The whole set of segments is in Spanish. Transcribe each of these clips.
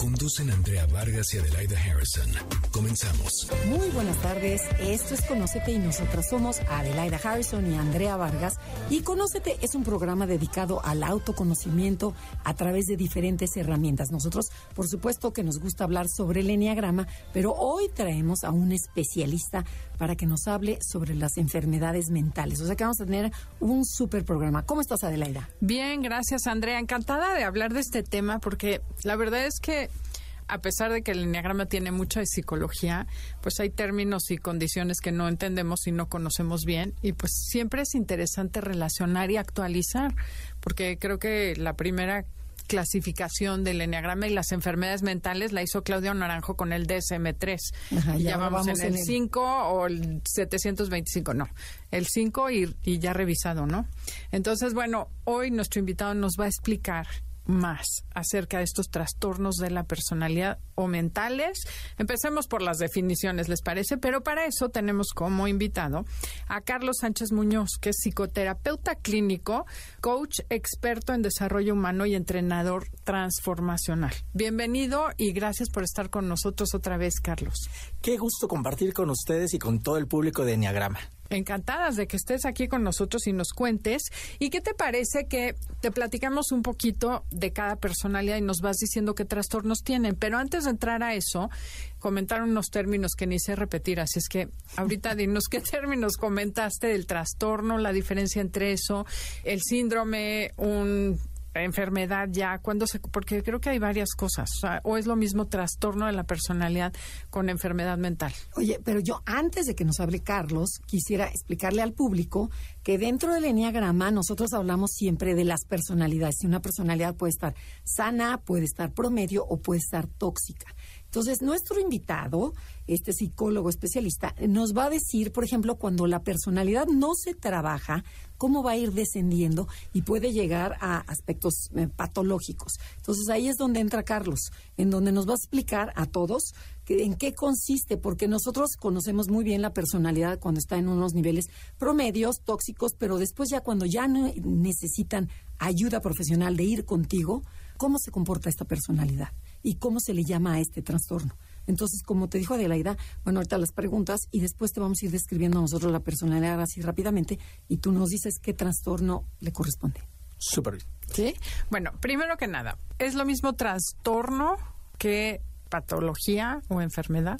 Conducen Andrea Vargas y Adelaida Harrison. Comenzamos. Muy buenas tardes, esto es Conócete y nosotras somos Adelaida Harrison y Andrea Vargas. Y Conócete es un programa dedicado al autoconocimiento a través de diferentes herramientas. Nosotros, por supuesto que nos gusta hablar sobre el Enneagrama, pero hoy traemos a un especialista para que nos hable sobre las enfermedades mentales. O sea que vamos a tener un súper programa. ¿Cómo estás, Adelaida? Bien, gracias, Andrea. Encantada de hablar de este tema porque la verdad es que a pesar de que el enneagrama tiene mucha psicología, pues hay términos y condiciones que no entendemos y no conocemos bien y pues siempre es interesante relacionar y actualizar, porque creo que la primera clasificación del enneagrama y las enfermedades mentales la hizo Claudio Naranjo con el DSM-3. ya, vamos, en el 5 o el 725, no, el 5 y, y ya revisado, ¿no? Entonces, bueno, hoy nuestro invitado nos va a explicar más acerca de estos trastornos de la personalidad o mentales. Empecemos por las definiciones, ¿les parece? Pero para eso tenemos como invitado a Carlos Sánchez Muñoz, que es psicoterapeuta clínico, coach experto en desarrollo humano y entrenador transformacional. Bienvenido y gracias por estar con nosotros otra vez, Carlos. Qué gusto compartir con ustedes y con todo el público de Enneagrama encantadas de que estés aquí con nosotros y nos cuentes. ¿Y qué te parece que te platicamos un poquito de cada personalidad y nos vas diciendo qué trastornos tienen? Pero antes de entrar a eso, comentaron unos términos que ni sé repetir, así es que ahorita dinos qué términos comentaste del trastorno, la diferencia entre eso, el síndrome, un enfermedad ya, cuando se, porque creo que hay varias cosas, o, es lo mismo trastorno de la personalidad con enfermedad mental. Oye, pero yo antes de que nos hable Carlos, quisiera explicarle al público que dentro del enneagrama nosotros hablamos siempre de las personalidades. Y una personalidad puede estar sana, puede estar promedio o puede estar tóxica. Entonces, nuestro invitado, este psicólogo especialista, nos va a decir, por ejemplo, cuando la personalidad no se trabaja, cómo va a ir descendiendo y puede llegar a aspectos eh, patológicos. Entonces, ahí es donde entra Carlos, en donde nos va a explicar a todos en qué consiste, porque nosotros conocemos muy bien la personalidad cuando está en unos niveles promedios, tóxicos, pero después ya cuando ya no necesitan ayuda profesional de ir contigo, ¿cómo se comporta esta personalidad? Y cómo se le llama a este trastorno. Entonces, como te dijo Adelaida, bueno, ahorita las preguntas y después te vamos a ir describiendo nosotros la personalidad así rápidamente y tú nos dices qué trastorno le corresponde. Súper bien. ¿Sí? Bueno, primero que nada, ¿es lo mismo trastorno que patología o enfermedad?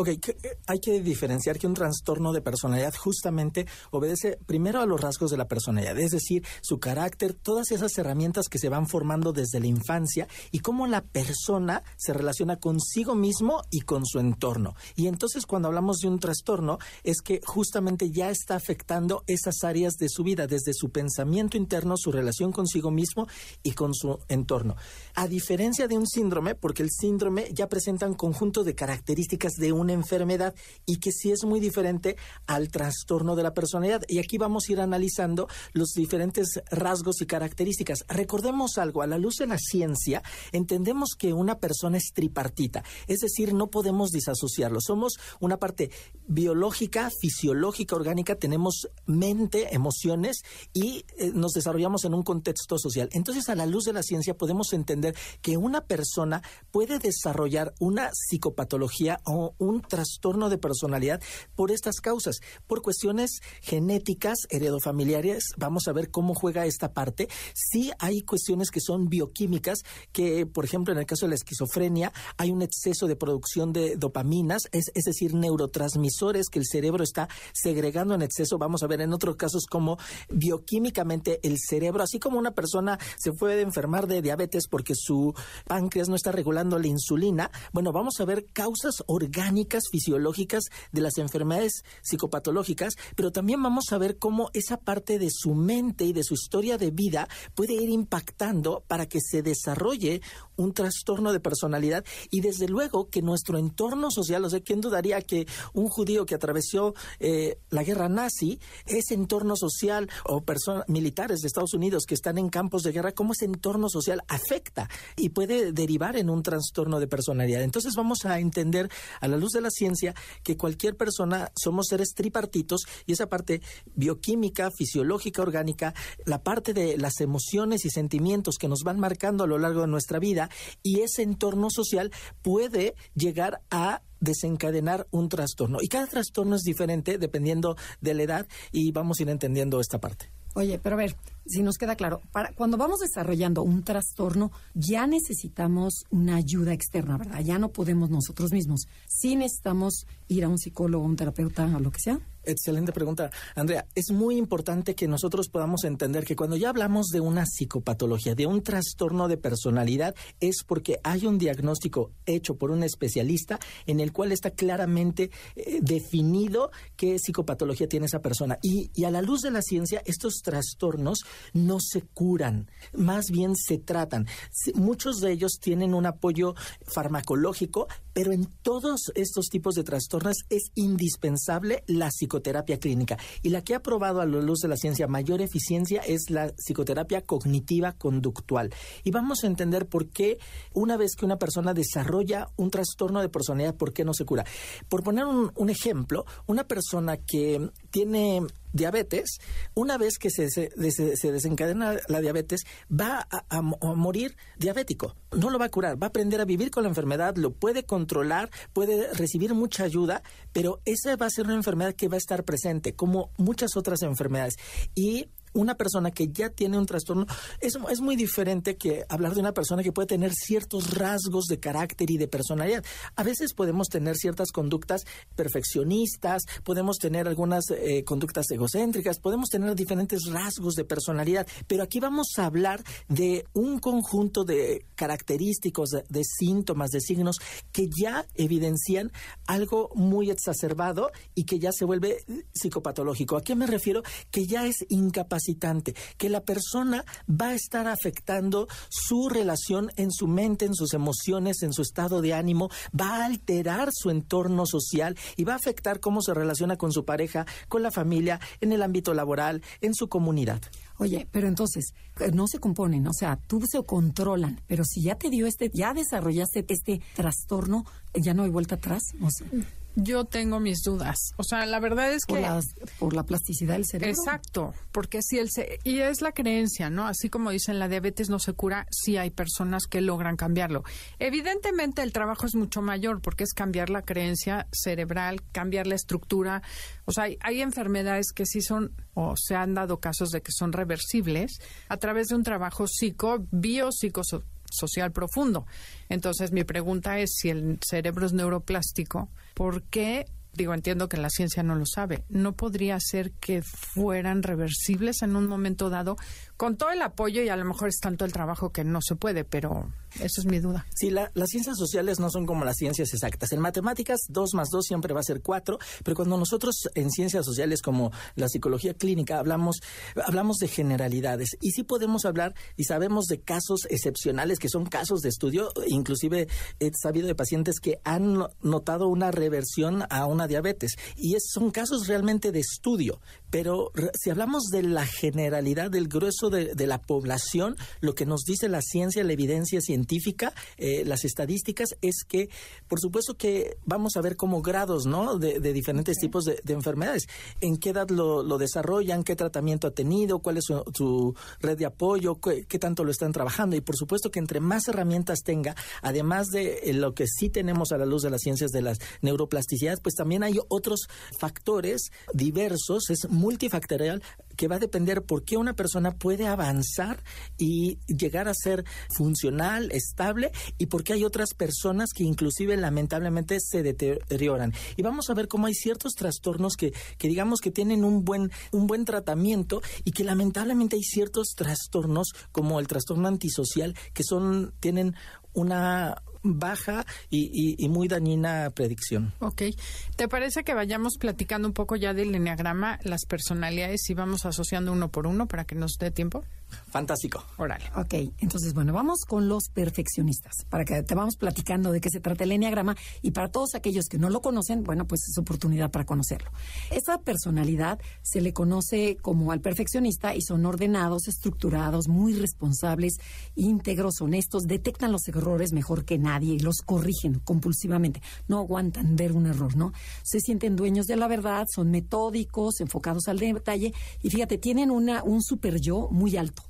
Ok, eh, hay que diferenciar que un trastorno de personalidad justamente obedece primero a los rasgos de la personalidad, es decir, su carácter, todas esas herramientas que se van formando desde la infancia y cómo la persona se relaciona consigo mismo y con su entorno. Y entonces cuando hablamos de un trastorno es que justamente ya está afectando esas áreas de su vida, desde su pensamiento interno, su relación consigo mismo y con su entorno. A diferencia de un síndrome, porque el síndrome ya presenta un conjunto de características de enfermedad y que sí es muy diferente al trastorno de la personalidad. Y aquí vamos a ir analizando los diferentes rasgos y características. Recordemos algo, a la luz de la ciencia, entendemos que una persona es tripartita, es decir, no podemos disasociarlo. Somos una parte biológica, fisiológica, orgánica, tenemos mente, emociones y eh, nos desarrollamos en un contexto social. Entonces, a la luz de la ciencia podemos entender que una persona puede desarrollar una psicopatología o un trastorno de personalidad por estas causas, por cuestiones genéticas, heredofamiliares. Vamos a ver cómo juega esta parte. Sí hay cuestiones que son bioquímicas, que por ejemplo en el caso de la esquizofrenia hay un exceso de producción de dopaminas, es, es decir, neurotransmisores que el cerebro está segregando en exceso. Vamos a ver en otros casos cómo bioquímicamente el cerebro, así como una persona se puede enfermar de diabetes porque su páncreas no está regulando la insulina, bueno, vamos a ver causas orgánicas fisiológicas de las enfermedades psicopatológicas, pero también vamos a ver cómo esa parte de su mente y de su historia de vida puede ir impactando para que se desarrolle un trastorno de personalidad y desde luego que nuestro entorno social, o sea, ¿quién dudaría que un judío que atravesó eh, la guerra nazi, ese entorno social o personas militares de Estados Unidos que están en campos de guerra, cómo ese entorno social afecta y puede derivar en un trastorno de personalidad? Entonces vamos a entender a la luz de la ciencia que cualquier persona somos seres tripartitos y esa parte bioquímica, fisiológica, orgánica, la parte de las emociones y sentimientos que nos van marcando a lo largo de nuestra vida, y ese entorno social puede llegar a desencadenar un trastorno. Y cada trastorno es diferente dependiendo de la edad y vamos a ir entendiendo esta parte. Oye, pero a ver, si nos queda claro, para, cuando vamos desarrollando un trastorno, ya necesitamos una ayuda externa, ¿verdad? Ya no podemos nosotros mismos. Sí necesitamos ir a un psicólogo, un terapeuta o lo que sea. Excelente pregunta, Andrea. Es muy importante que nosotros podamos entender que cuando ya hablamos de una psicopatología, de un trastorno de personalidad, es porque hay un diagnóstico hecho por un especialista en el cual está claramente eh, definido qué psicopatología tiene esa persona. Y, y a la luz de la ciencia, estos trastornos no se curan, más bien se tratan. Muchos de ellos tienen un apoyo farmacológico, pero en todos estos tipos de trastornos es indispensable la psicoterapia clínica. Y la que ha probado a la luz de la ciencia mayor eficiencia es la psicoterapia cognitiva conductual. Y vamos a entender por qué una vez que una persona desarrolla un trastorno de personalidad, ¿por qué no se cura? Por poner un, un ejemplo, una persona que tiene diabetes, una vez que se, se, desencadena la diabetes, va a, morir diabético. No lo va a curar, va a aprender a vivir con la enfermedad, lo puede controlar, puede recibir mucha ayuda, pero esa va a ser una enfermedad que va a estar presente, como muchas otras enfermedades. Y una persona que ya tiene un trastorno es, es, muy diferente que hablar de una persona que puede tener ciertos rasgos de carácter y de personalidad. A veces podemos tener ciertas conductas perfeccionistas, podemos tener algunas eh, conductas egocéntricas, podemos tener diferentes rasgos de personalidad, pero aquí vamos a hablar de un conjunto de característicos, de síntomas, de signos que ya evidencian algo muy exacerbado y que ya se vuelve psicopatológico. ¿A qué me refiero? Que ya es que la persona va a estar afectando su relación en su mente, en sus emociones, en su estado de ánimo, va a alterar su entorno social y va a afectar cómo se relaciona con su pareja, con la familia, en el ámbito laboral, en su comunidad. Oye, pero entonces, eh, no se componen, o sea, tú se controlan, pero si ya te dio este, ya desarrollaste este trastorno, ya no hay vuelta atrás. O. Yo tengo mis dudas. O sea, la verdad es que... por la plasticidad del cerebro. Exacto, porque si el... y es la creencia, ¿no? Así como dicen, la diabetes no se cura, sí hay personas que logran cambiarlo. Evidentemente el trabajo es mucho mayor porque es cambiar la creencia cerebral, cambiar la estructura. O sea, hay, enfermedades que sí son, o se han dado casos de que son reversibles a través de un trabajo psico, bio, social profundo. Entonces, mi pregunta es si el cerebro es neuroplástico, ¿por qué digo, entiendo que la ciencia no lo sabe, ¿no podría ser que fueran reversibles en un momento dado con todo el apoyo y a lo mejor es tanto el trabajo que no se puede, pero eso es mi duda. Sí, las ciencias sociales no son como las ciencias exactas. En matemáticas, dos más dos siempre va a ser cuatro, pero cuando nosotros en ciencias sociales como la psicología clínica hablamos, hablamos de generalidades y sí podemos hablar y sabemos de casos excepcionales que son casos de estudio, inclusive he sabido de pacientes que han notado una reversión a una diabetes y son casos realmente de estudio, pero si hablamos de la generalidad del grueso de, la población, lo que nos dice la ciencia, la evidencia científica, eh, las estadísticas, es que, por supuesto que vamos a ver como grados, ¿no? De, diferentes tipos de, enfermedades. ¿En qué edad lo, desarrollan? ¿Qué tratamiento ha tenido? ¿Cuál es su, red de apoyo? ¿Qué, tanto lo están trabajando? Y por supuesto que entre más herramientas tenga, además de eh, lo que sí tenemos a la luz de las ciencias de las neuroplasticidades, pues también hay otros factores diversos, es multifactorial que va a depender por qué una persona puede avanzar y llegar a ser funcional, estable, y por qué hay otras personas que inclusive lamentablemente se deterioran. Y vamos a ver cómo hay ciertos trastornos que, que digamos que tienen un buen, un buen tratamiento y que lamentablemente hay ciertos trastornos como el trastorno antisocial que son, tienen una baja y, muy dañina predicción. Ok. ¿Te parece que vayamos platicando un poco ya del enneagrama, las personalidades y vamos asociando uno por uno para que nos dé tiempo? Fantástico. Órale. Ok, entonces, bueno, vamos con los perfeccionistas, para que te vamos platicando de qué se trata el enneagrama y para todos aquellos que no lo conocen, bueno, pues es oportunidad para conocerlo. Esa personalidad se le conoce como al perfeccionista y son ordenados, estructurados, muy responsables, íntegros, honestos, detectan los errores mejor que nadie y los corrigen compulsivamente. No aguantan ver un error, ¿no? Se sienten dueños de la verdad, son metódicos, enfocados al detalle y fíjate, tienen una, un super yo muy alto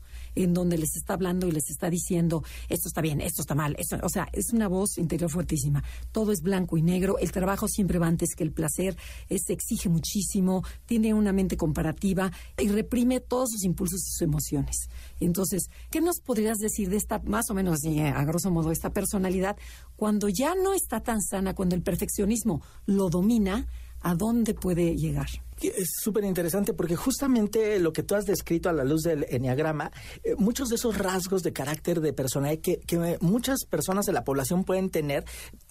en donde les está hablando y les está diciendo esto está bien, esto está mal. o sea, es una voz interior fuertísima. Todo es blanco y negro. El trabajo siempre va antes que el placer. Se exige muchísimo. Tiene una mente comparativa y reprime todos sus impulsos y sus emociones. Entonces, ¿qué nos podrías decir de esta, más o menos a grosso modo, esta personalidad cuando ya no está tan sana, cuando el perfeccionismo lo domina? ¿A dónde puede llegar? Es súper interesante porque justamente lo que tú has descrito a la luz del enneagrama, eh, muchos de esos rasgos de carácter de personalidad que, que, muchas personas de la población pueden tener,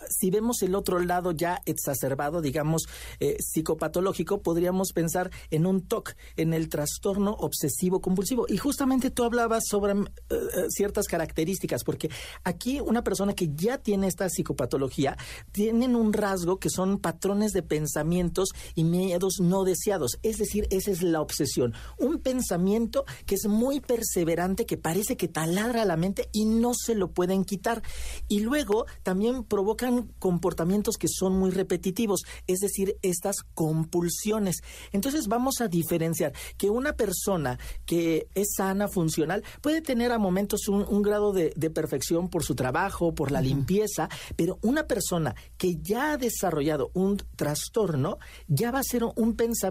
si vemos el otro lado ya exacerbado, digamos, eh, psicopatológico, podríamos pensar en un TOC, en el trastorno obsesivo compulsivo. Y justamente tú hablabas sobre eh, ciertas características, porque aquí una persona que ya tiene esta psicopatología, tienen un rasgo que son patrones de pensamientos y miedos no deseados es decir, esa es la obsesión. Un pensamiento que es muy perseverante, que parece que taladra la mente y no se lo pueden quitar. Y luego también provocan comportamientos que son muy repetitivos, es decir, estas compulsiones. Entonces vamos a diferenciar que una persona que es sana, funcional, puede tener a momentos un, grado de, perfección por su trabajo, por la limpieza, pero una persona que ya ha desarrollado un trastorno, ya va a ser un pensamiento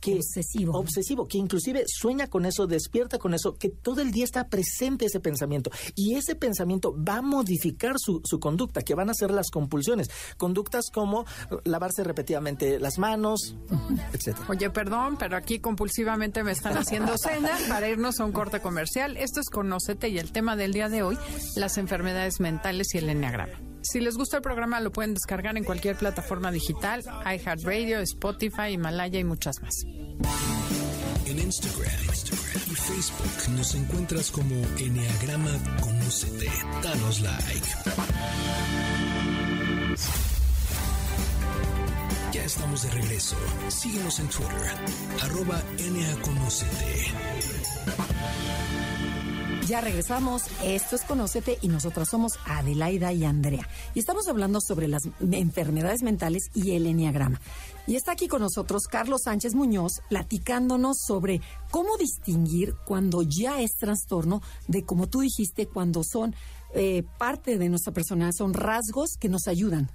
que obsesivo, obsesivo, que inclusive sueña con eso, despierta con eso, que todo el día está presente ese pensamiento y ese pensamiento va a modificar su, su conducta, que van a ser las compulsiones, conductas como lavarse repetidamente las manos, etcétera. Oye, perdón, pero aquí compulsivamente me están haciendo cena para irnos a un corte comercial. Esto es Conócete y el tema del día de hoy, las enfermedades mentales y el enneagrama. Si les gusta el programa, lo pueden descargar en cualquier plataforma digital, iHeartRadio, Spotify, Himalaya y muchas más. En Instagram, y Facebook nos encuentras como Enneagrama. Danos like. Ya estamos de regreso. Síguenos en Twitter, arroba Conocete. Ya regresamos. Esto es Conócete y nosotras somos Adelaida y Andrea. Y estamos hablando sobre las enfermedades mentales y el enneagrama. Y está aquí con nosotros Carlos Sánchez Muñoz platicándonos sobre cómo distinguir cuando ya es trastorno de, como tú dijiste, cuando son eh, parte de nuestra personalidad, son rasgos que nos ayudan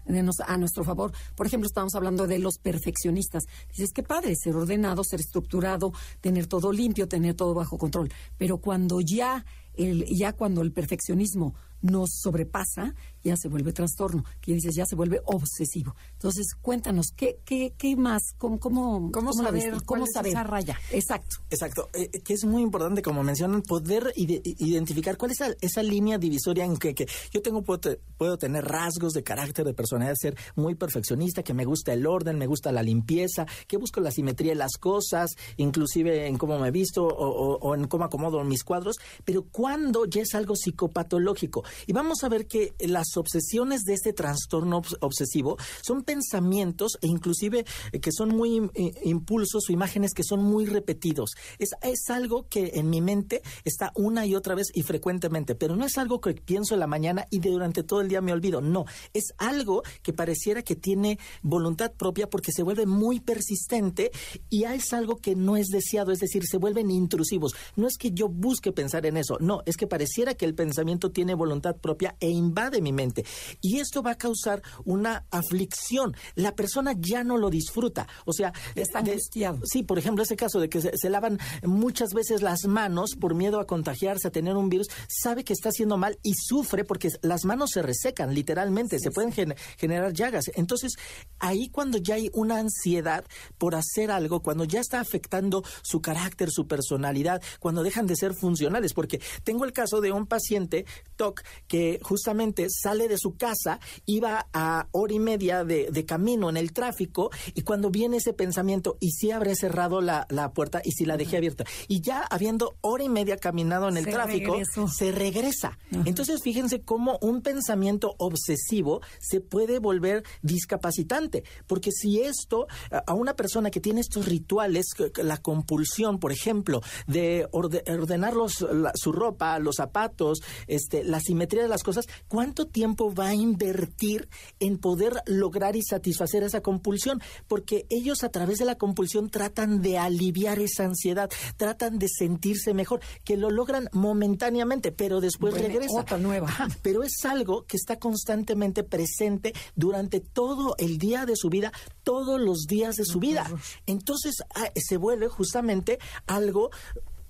a nuestro favor. Por ejemplo, estamos hablando de los perfeccionistas. Dices, qué padre, ser ordenado, ser estructurado, tener todo limpio, tener todo bajo control. Pero cuando ya el, ya cuando el perfeccionismo nos sobrepasa, ya se vuelve trastorno, que dices, ya se vuelve obsesivo. Entonces, cuéntanos, ¿qué, qué, qué más? ¿Cómo, cómo, ¿Cómo, saber, ¿Cómo saber? esa raya? Exacto. Exacto. Eh, que es muy importante, como mencionan, poder identificar cuál es esa, línea divisoria en que, que yo tengo, puedo, puedo, tener rasgos de carácter, de personalidad, ser muy perfeccionista, que me gusta el orden, me gusta la limpieza, que busco la simetría de las cosas, inclusive en cómo me visto o, o en cómo acomodo mis cuadros, pero cuando ya es algo psicopatológico. Y vamos a ver que las obsesiones de este trastorno obsesivo son pensamientos e inclusive eh, que son muy eh, impulsos o imágenes que son muy repetidos. Es, es algo que en mi mente está una y otra vez y frecuentemente, pero no es algo que pienso en la mañana y de durante todo el día me olvido. No, es algo que pareciera que tiene voluntad propia porque se vuelve muy persistente y es algo que no es deseado, es decir, se vuelven intrusivos. No es que yo busque pensar en eso, no, es que pareciera que el pensamiento tiene voluntad propia e invade mi mente. Y esto va a causar una aflicción. La persona ya no lo disfruta. O sea, está angustiado. Sí, por ejemplo, ese caso de que se, lavan muchas veces las manos por miedo a contagiarse, a tener un virus, sabe que está haciendo mal y sufre porque las manos se resecan, literalmente, se pueden generar llagas. Entonces, ahí cuando ya hay una ansiedad por hacer algo, cuando ya está afectando su carácter, su personalidad, cuando dejan de ser funcionales, porque tengo el caso de un paciente TOC que justamente sale de su casa, iba a hora y media de, de camino en el tráfico y cuando viene ese pensamiento, y si habré cerrado la, la puerta y si la dejé abierta, y ya habiendo hora y media caminado en el Se tráfico, regresó. se regresa. Entonces, fíjense cómo un pensamiento obsesivo se puede volver discapacitante, porque si esto a- una persona que tiene estos rituales, la compulsión, por ejemplo, de orde- ordenar los- la- su ropa, los zapatos, este, la simetría de las cosas, ¿cuánto tiempo va a invertir en poder lograr y satisfacer esa compulsión? Porque ellos a través de la compulsión tratan de aliviar esa ansiedad, tratan de sentirse mejor, que lo logran momentáneamente, pero después Viene regresa. otra nueva. Ajá, pero es algo que está constantemente presente durante todo el día de su vida, todos los días de su vida. Entonces ah, se vuelve justamente algo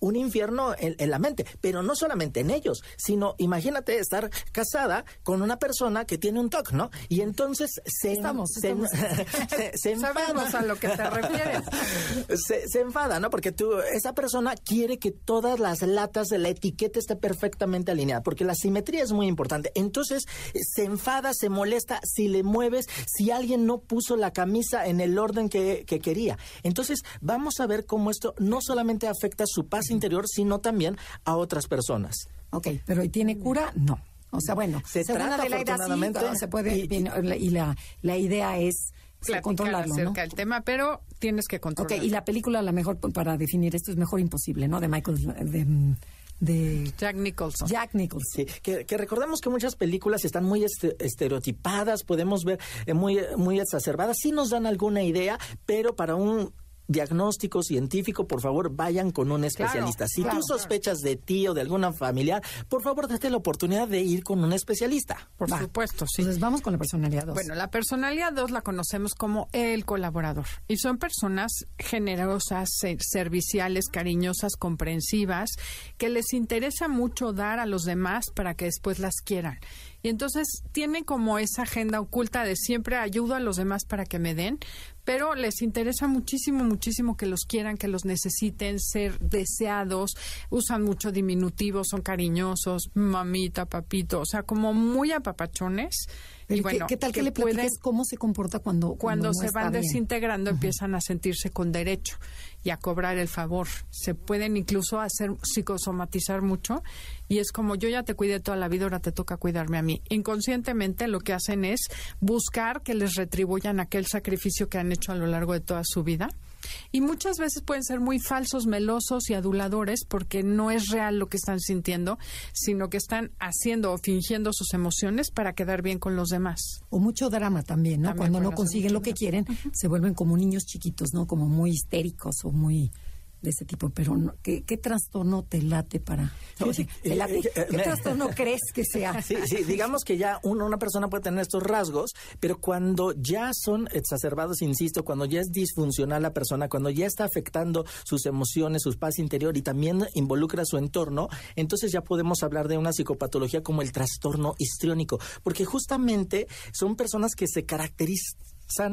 un infierno en, en la mente, pero no solamente en ellos, sino imagínate estar casada con una persona que tiene un TOC, ¿no? Y entonces se, Estamos, se, estamos. se- se Sabemos enfada. a lo que te refieres. se, enfada, ¿no? Porque tú, esa persona quiere que todas las latas de la etiqueta esté perfectamente alineada, porque la simetría es muy importante. Entonces, se enfada, se molesta si le mueves, si alguien no puso la camisa en el orden que, que quería. Entonces, vamos a ver cómo esto no solamente afecta su paz interior, sino también a otras personas. Ok, pero ¿y tiene cura? No. O sea, bueno, Se trata, sí, afortunadamente, claro, se puede, y- bien, y la, la idea es sí, Platicar controlarlo, acerca tema, pero tienes que Ok, controlarlo. y la película, la mejor para definir esto es Mejor Imposible, ¿no? De Michael, de, de Jack Nicholson. Jack Nicholson. Sí, que, que recordemos que muchas películas están muy este- estereotipadas, podemos ver eh, muy, muy exacerbadas, sí nos dan alguna idea, pero para un diagnóstico científico, por favor, vayan con un especialista. si claro, tú sospechas de ti o de alguna familiar, por favor, date la oportunidad de ir con un especialista. Por Va. supuesto, sí. Entonces vamos con la personalidad 2. Bueno, la personalidad 2 la conocemos como el colaborador y son personas generosas, se- serviciales, cariñosas, comprensivas, que les interesa mucho dar a los demás para que después las quieran. Y entonces tienen como esa agenda oculta de siempre ayudo a los demás para que me den, pero les interesa muchísimo, muchísimo que los quieran, que los necesiten, ser deseados, usan mucho diminutivos, son cariñosos, mamita, papito, o sea, como muy apapachones. Pero y ¿qué- bueno, ¿Qué, tal que, le pueden- platiques cómo se comporta cuando, cuando no se van bien? desintegrando empiezan a sentirse con derecho y a cobrar el favor. Se pueden incluso hacer psicosomatizar mucho y es como yo ya te cuidé toda la vida, ahora te toca cuidarme a mí. Inconscientemente lo que hacen es buscar que les retribuyan aquel sacrificio que han hecho a lo largo de toda su vida. Y muchas veces pueden ser muy falsos, melosos y aduladores porque no es real lo que están sintiendo, sino que están haciendo o fingiendo sus emociones para quedar bien con los demás. O mucho drama también, ¿no? También Cuando no consiguen lo que quieren, se vuelven como niños chiquitos, ¿no? Como muy histéricos o muy de ese tipo. Pero, no- ¿qué, qué trastorno te late para...? Fíjate, ¿Te late? eh, eh, ¿Qué me- trastorno crees que sea? Sí, sí, digamos que ya uno, una persona puede tener estos rasgos, pero cuando ya son exacerbados, insisto, cuando ya es disfuncional la persona, cuando ya está afectando sus emociones, su paz interior y también involucra su entorno, entonces ya podemos hablar de una psicopatología como el trastorno histriónico, porque justamente son personas que se caracterizan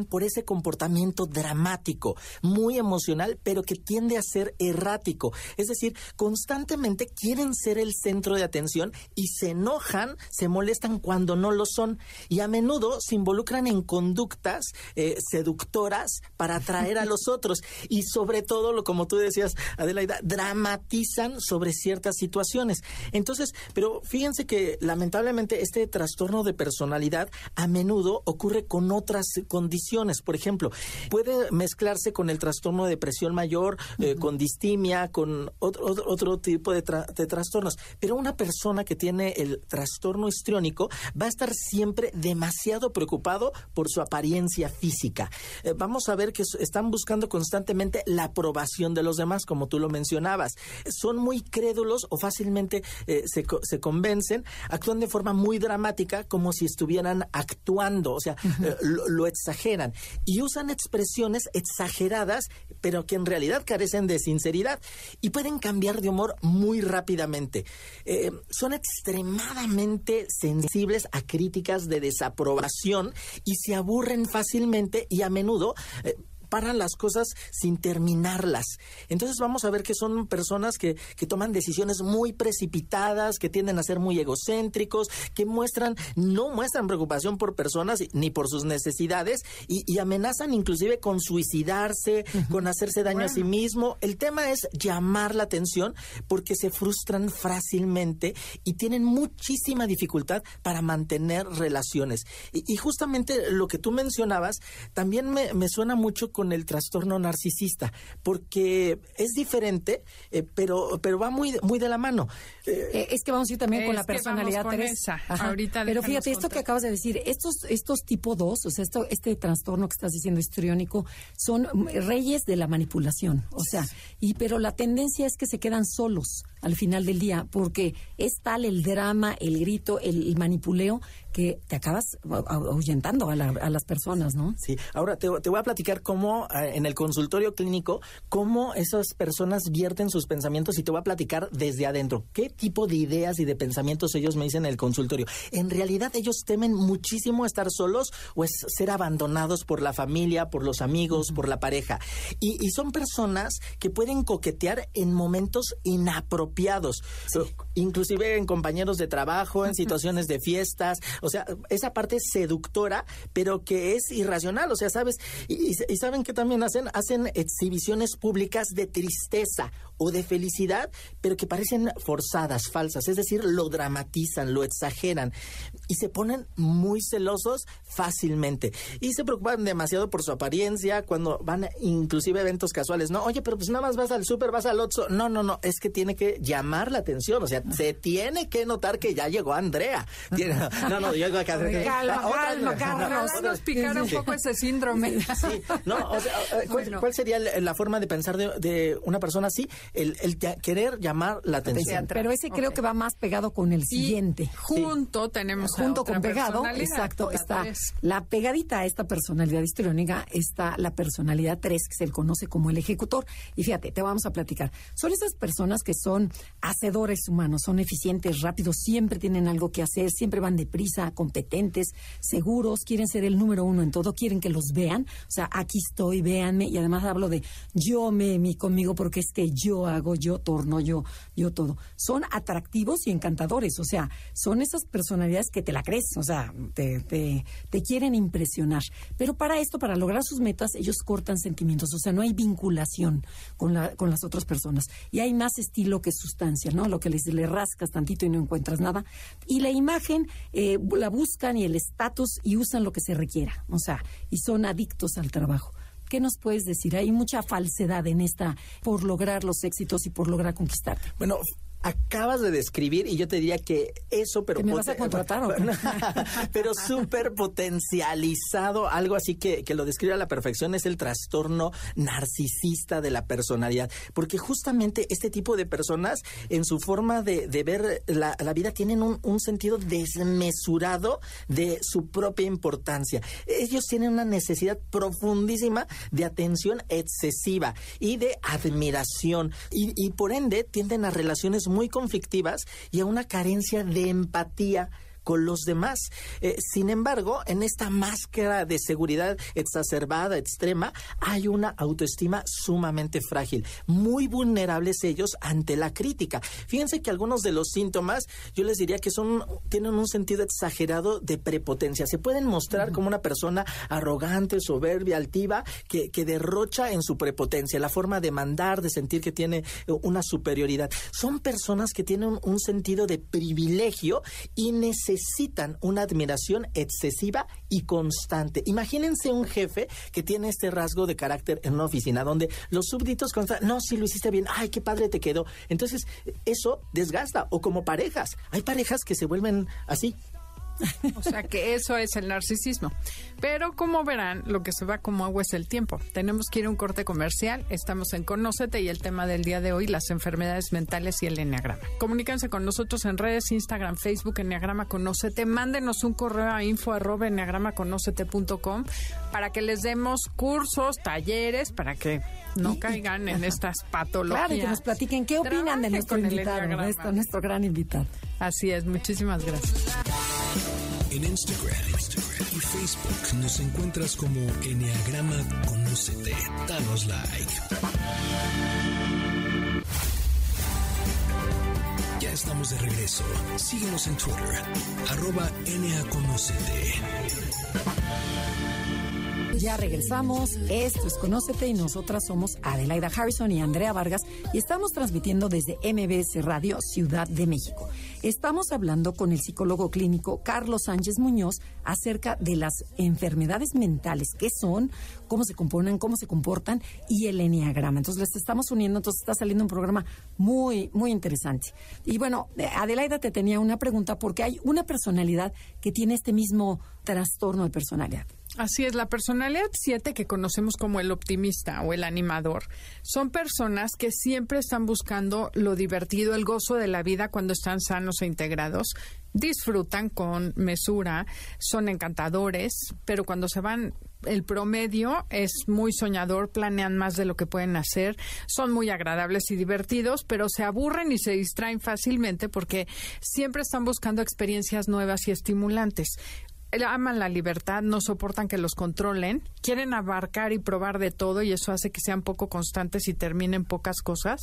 por ese comportamiento dramático, muy emocional, pero que tiende a ser errático. Es decir, constantemente quieren ser el centro de atención y se enojan, se molestan cuando no lo son y a menudo se involucran en conductas eh, seductoras para atraer a los otros y sobre todo, lo como tú decías, Adelaida, dramatizan sobre ciertas situaciones. Entonces, pero fíjense que lamentablemente este trastorno de personalidad a menudo ocurre con otras condiciones. Por ejemplo, puede mezclarse con el trastorno de depresión mayor, eh, con distimia, con otro, otro, otro tipo de, tra- de trastornos. Pero una persona que tiene el trastorno histriónico va a estar siempre demasiado preocupado por su apariencia física. Eh, vamos a ver que están buscando constantemente la aprobación de los demás, como tú lo mencionabas. Son muy crédulos o fácilmente eh, se, se convencen, actúan de forma muy dramática, como si estuvieran actuando, o sea, lo, lo exageran y usan expresiones exageradas, pero que en realidad carecen de sinceridad y pueden cambiar de humor muy rápidamente. Eh, son extremadamente sensibles a críticas de desaprobación y se aburren fácilmente y a menudo eh, paran las cosas sin terminarlas. Entonces vamos a ver que son personas que, que toman decisiones muy precipitadas, que tienden a ser muy egocéntricos, que muestran, no muestran preocupación por personas ni por sus necesidades y, amenazan inclusive con suicidarse, con hacerse daño a sí mismo. El tema es llamar la atención porque se frustran fácilmente y tienen muchísima dificultad para mantener relaciones. Y, justamente lo que tú mencionabas también me, suena mucho con el trastorno narcisista, porque es diferente, eh, pero, pero va muy, muy de la mano. Eh, es que vamos a ir también con la personalidad Ahorita pero fíjate, esto que acabas de decir, estos, estos tipo 2, o sea, esto, este trastorno que estás diciendo histriónico, son reyes de la manipulación. O sea, y pero la tendencia es que se quedan solos al final del día, porque es tal el drama, el grito, el, manipuleo, que te acabas ahuyentando a, las personas, ¿no? Sí, ahora te, voy a platicar cómo eh, en el consultorio clínico, cómo esas personas vierten sus pensamientos y te voy a platicar desde adentro. ¿Qué tipo de ideas y de pensamientos ellos me dicen en el consultorio? En realidad ellos temen muchísimo estar solos o es ser abandonados por la familia, por los amigos, por la pareja. Y, y son personas que pueden coquetear en momentos inapropiados inclusive en compañeros de trabajo, en situaciones de fiestas, o sea, esa parte seductora, pero que es irracional, o sea, sabes, y, saben que también hacen, hacen exhibiciones públicas de tristeza o de felicidad, pero que parecen forzadas, falsas, es decir, lo dramatizan, lo exageran y se ponen muy celosos fácilmente y se preocupan demasiado por su apariencia cuando van inclusive a eventos casuales, no, oye, pero pues nada más vas al súper, vas al otro, no, no, no, es que tiene que llamar la atención. O sea, se tiene que notar que ya llegó Andrea. no, no, llegó acá. Calma, calma, nos picara un poco ese síndrome. Sí, no, o sea, ¿cuál, sería la forma de pensar de, una persona así? El, querer llamar la atención. Pero ese creo que va más pegado con el siguiente. junto tenemos Junto con pegado, exacto, está la pegadita a esta personalidad histriónica está la personalidad 3, que se le conoce como el ejecutor. Y fíjate, te vamos a platicar. Son esas personas que son hacedores humanos, son eficientes, rápidos, siempre tienen algo que hacer, siempre van deprisa, competentes, seguros, quieren ser el número uno en todo, quieren que los vean. O sea, aquí estoy, véanme. Y además hablo de yo me, mi conmigo porque es que yo hago, yo torno, yo, yo todo. Son atractivos y encantadores. O sea, son esas personalidades que te la crees. O sea, te, te, quieren impresionar. Pero para esto, para lograr sus metas, ellos cortan sentimientos. O sea, no hay vinculación con, la, con las otras personas. Y hay más estilo que sustancia, ¿no? Lo que les le rascas tantito y no encuentras nada. Y la imagen eh, la buscan y el estatus y usan lo que se requiera, o sea, y son adictos al trabajo. ¿Qué nos puedes decir? Hay mucha falsedad en esta por lograr los éxitos y por lograr conquistar. Bueno, acabas de describir y yo te diría que eso, pero... ¿Me vas a contratar o Pero súper potencializado, algo así que, que lo describe a la perfección, es el trastorno narcisista de la personalidad. Porque justamente este tipo de personas, en su forma de, de ver la, la, vida, tienen un, un sentido desmesurado de su propia importancia. Ellos tienen una necesidad profundísima de atención excesiva y de admiración. Y, y por ende tienden a relaciones muy conflictivas y a una carencia de empatía con los demás. Eh, sin embargo, en esta máscara de seguridad exacerbada, extrema, hay una autoestima sumamente frágil, muy vulnerables ellos ante la crítica. Fíjense que algunos de los síntomas, yo les diría que son, tienen un sentido exagerado de prepotencia. Se pueden mostrar como una persona arrogante, soberbia, altiva, que, que derrocha en su prepotencia, la forma de mandar, de sentir que tiene una superioridad. Son personas que tienen un sentido de privilegio y necesidad necesitan una admiración excesiva y constante. Imagínense un jefe que tiene este rasgo de carácter en una oficina donde los súbditos constan, no, si lo hiciste bien, ay, qué padre te quedó. Entonces, eso desgasta. O como parejas. Hay parejas que se vuelven así, O sea que eso es el narcisismo. Pero como verán, lo que se va como agua es el tiempo. Tenemos que ir a un corte comercial. Estamos en Conócete y el tema del día de hoy, las enfermedades mentales y el enneagrama. Comuníquense con nosotros en redes, Instagram, Facebook, Enneagrama Conócete. Mándenos un correo a info arroba para que les demos cursos, talleres, para que no caigan en estas patologías. Claro, y que nos platiquen qué opinan de nuestro invitado, nuestro, nuestro gran invitado. Así es, muchísimas gracias. En Instagram, y Facebook nos encuentras como Enneagrama Conócete. Danos like. Ya estamos de regreso. Síguenos en Twitter, arroba NAConocete. Ya regresamos. Esto es Conócete y nosotras somos Adelaida Harrison y Andrea Vargas y estamos transmitiendo desde MBS Radio Ciudad de México. Estamos hablando con el psicólogo clínico Carlos Sánchez Muñoz acerca de las enfermedades mentales, qué son, cómo se componen, cómo se comportan y el enneagrama. Entonces les estamos uniendo, entonces está saliendo un programa muy, muy interesante. Y bueno, Adelaida te tenía una pregunta porque hay una personalidad que tiene este mismo trastorno de personalidad. Así es, la personalidad 7 que conocemos como el optimista o el animador son personas que siempre están buscando lo divertido, el gozo de la vida cuando están sanos e integrados, disfrutan con mesura, son encantadores, pero cuando se van el promedio es muy soñador, planean más de lo que pueden hacer, son muy agradables y divertidos, pero se aburren y se distraen fácilmente porque siempre están buscando experiencias nuevas y estimulantes aman la libertad, no soportan que los controlen, quieren abarcar y probar de todo y eso hace que sean poco constantes y terminen pocas cosas,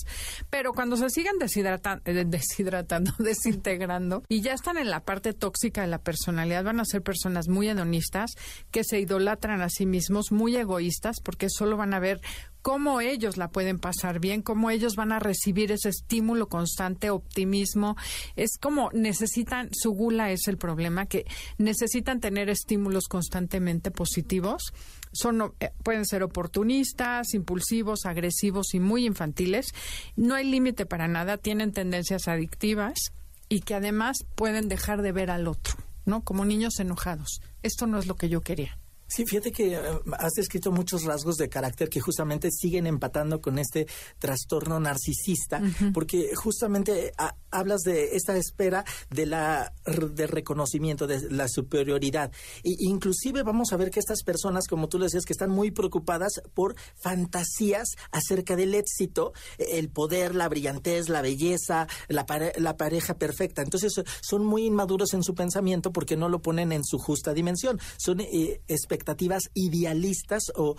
pero cuando se sigan eh, deshidratando, desintegrando y ya están en la parte tóxica de la personalidad, van a ser personas muy hedonistas que se idolatran a sí mismos, muy egoístas porque solo van a ver cómo ellos la pueden pasar bien, cómo ellos van a recibir ese estímulo constante, optimismo. Es como necesitan, su gula es el problema, que necesitan tener estímulos constantemente positivos. Son, eh, pueden ser oportunistas, impulsivos, agresivos y muy infantiles. No hay límite para nada, tienen tendencias adictivas y que además pueden dejar de ver al otro, ¿no? Como niños enojados. Esto no es lo que yo quería. Sí, fíjate que eh, has descrito muchos rasgos de carácter que justamente siguen empatando con este trastorno narcisista, porque justamente ah, hablas de esta espera de la de reconocimiento, de la superioridad. E inclusive vamos a ver que estas personas, como tú le decías, que están muy preocupadas por fantasías acerca del éxito, el poder, la brillantez, la belleza, la, la pareja perfecta. Entonces son muy inmaduros en su pensamiento porque no lo ponen en su justa dimensión. Son eh, expectativas idealistas o,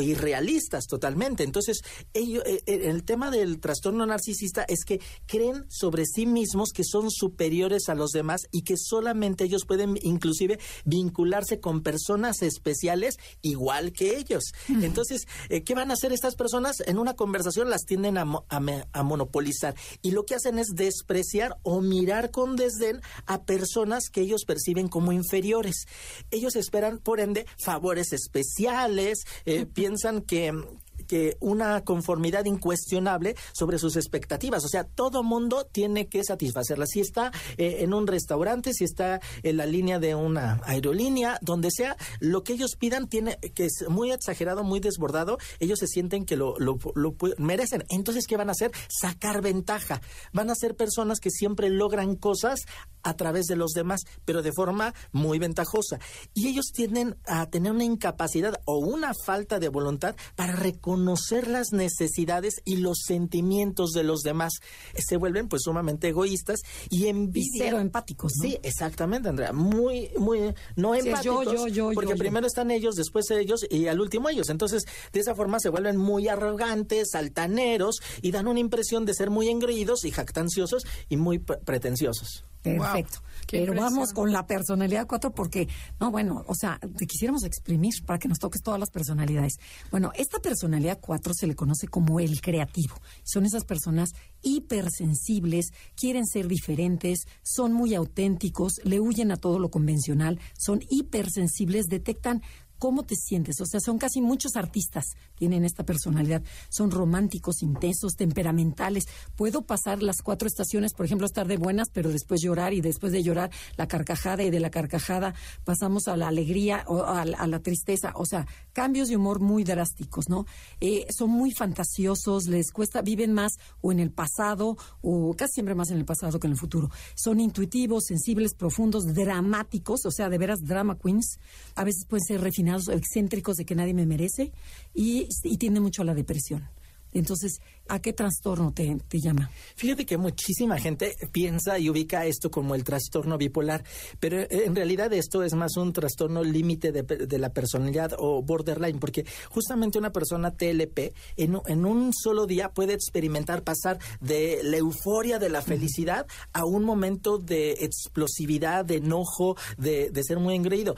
irrealistas totalmente. Entonces, ello, eh, eh, el tema del trastorno narcisista es que creen sobre sí mismos que son superiores a los demás y que solamente ellos pueden inclusive vincularse con personas especiales igual que ellos. Entonces, eh, ¿qué van a hacer estas personas? En una conversación las tienden a, a monopolizar y lo que hacen es despreciar o mirar con desdén a personas que ellos perciben como inferiores. Ellos esperan, por ende, favores especiales, eh, piensan que, que una conformidad incuestionable sobre sus expectativas. O sea, todo mundo tiene que satisfacerlas. Si está eh, en un restaurante, si está en la línea de una aerolínea, donde sea, lo que ellos pidan tiene que es muy exagerado, muy desbordado. Ellos se sienten que lo, lo, lo merecen. Entonces, ¿qué van a hacer? Sacar ventaja. Van a ser personas que siempre logran cosas a través de los demás, pero de forma muy ventajosa. Y ellos tienden a tener una incapacidad o una falta de voluntad para reconocer las necesidades y los sentimientos de los demás. Se vuelven pues sumamente egoístas y envician. empáticos, Sí, exactamente, Andrea. Muy, muy, no empáticos. porque primero están ellos, después ellos y al último ellos. Entonces, de esa forma se vuelven muy arrogantes, altaneros y dan una impresión de ser muy engreídos y jactanciosos y muy pretenciosos. Perfecto. Pero vamos con la personalidad 4 porque, no, bueno, o sea, te quisiéramos exprimir para que nos toques todas las personalidades. Bueno, esta personalidad 4 se le conoce como el creativo. Son esas personas hipersensibles, quieren ser diferentes, son muy auténticos, le huyen a todo lo convencional, son hipersensibles, detectan cómo te sientes. O sea, son casi muchos artistas tienen esta personalidad. Son románticos, intensos, temperamentales. Puedo pasar las cuatro estaciones, por ejemplo, estar de buenas, pero después llorar y después de llorar la carcajada y de la carcajada pasamos a la alegría o a, la tristeza. O sea, cambios de humor muy drásticos, ¿no? Eh, son muy fantasiosos, les cuesta, viven más o en el pasado o casi siempre más en el pasado que en el futuro. Son intuitivos, sensibles, profundos, dramáticos, o sea, de veras drama queens. A veces pueden ser refinados excéntricos de que nadie me merece y, tiende mucho a la depresión. Entonces, ¿a qué trastorno te, te, llama? Fíjate que muchísima gente piensa y ubica esto como el trastorno bipolar, pero eh, en realidad esto es más un trastorno límite de, de, la personalidad o borderline, porque justamente una persona TLP en, en, un solo día puede experimentar pasar de la euforia de la felicidad a un momento de explosividad, de enojo, de, de ser muy engreído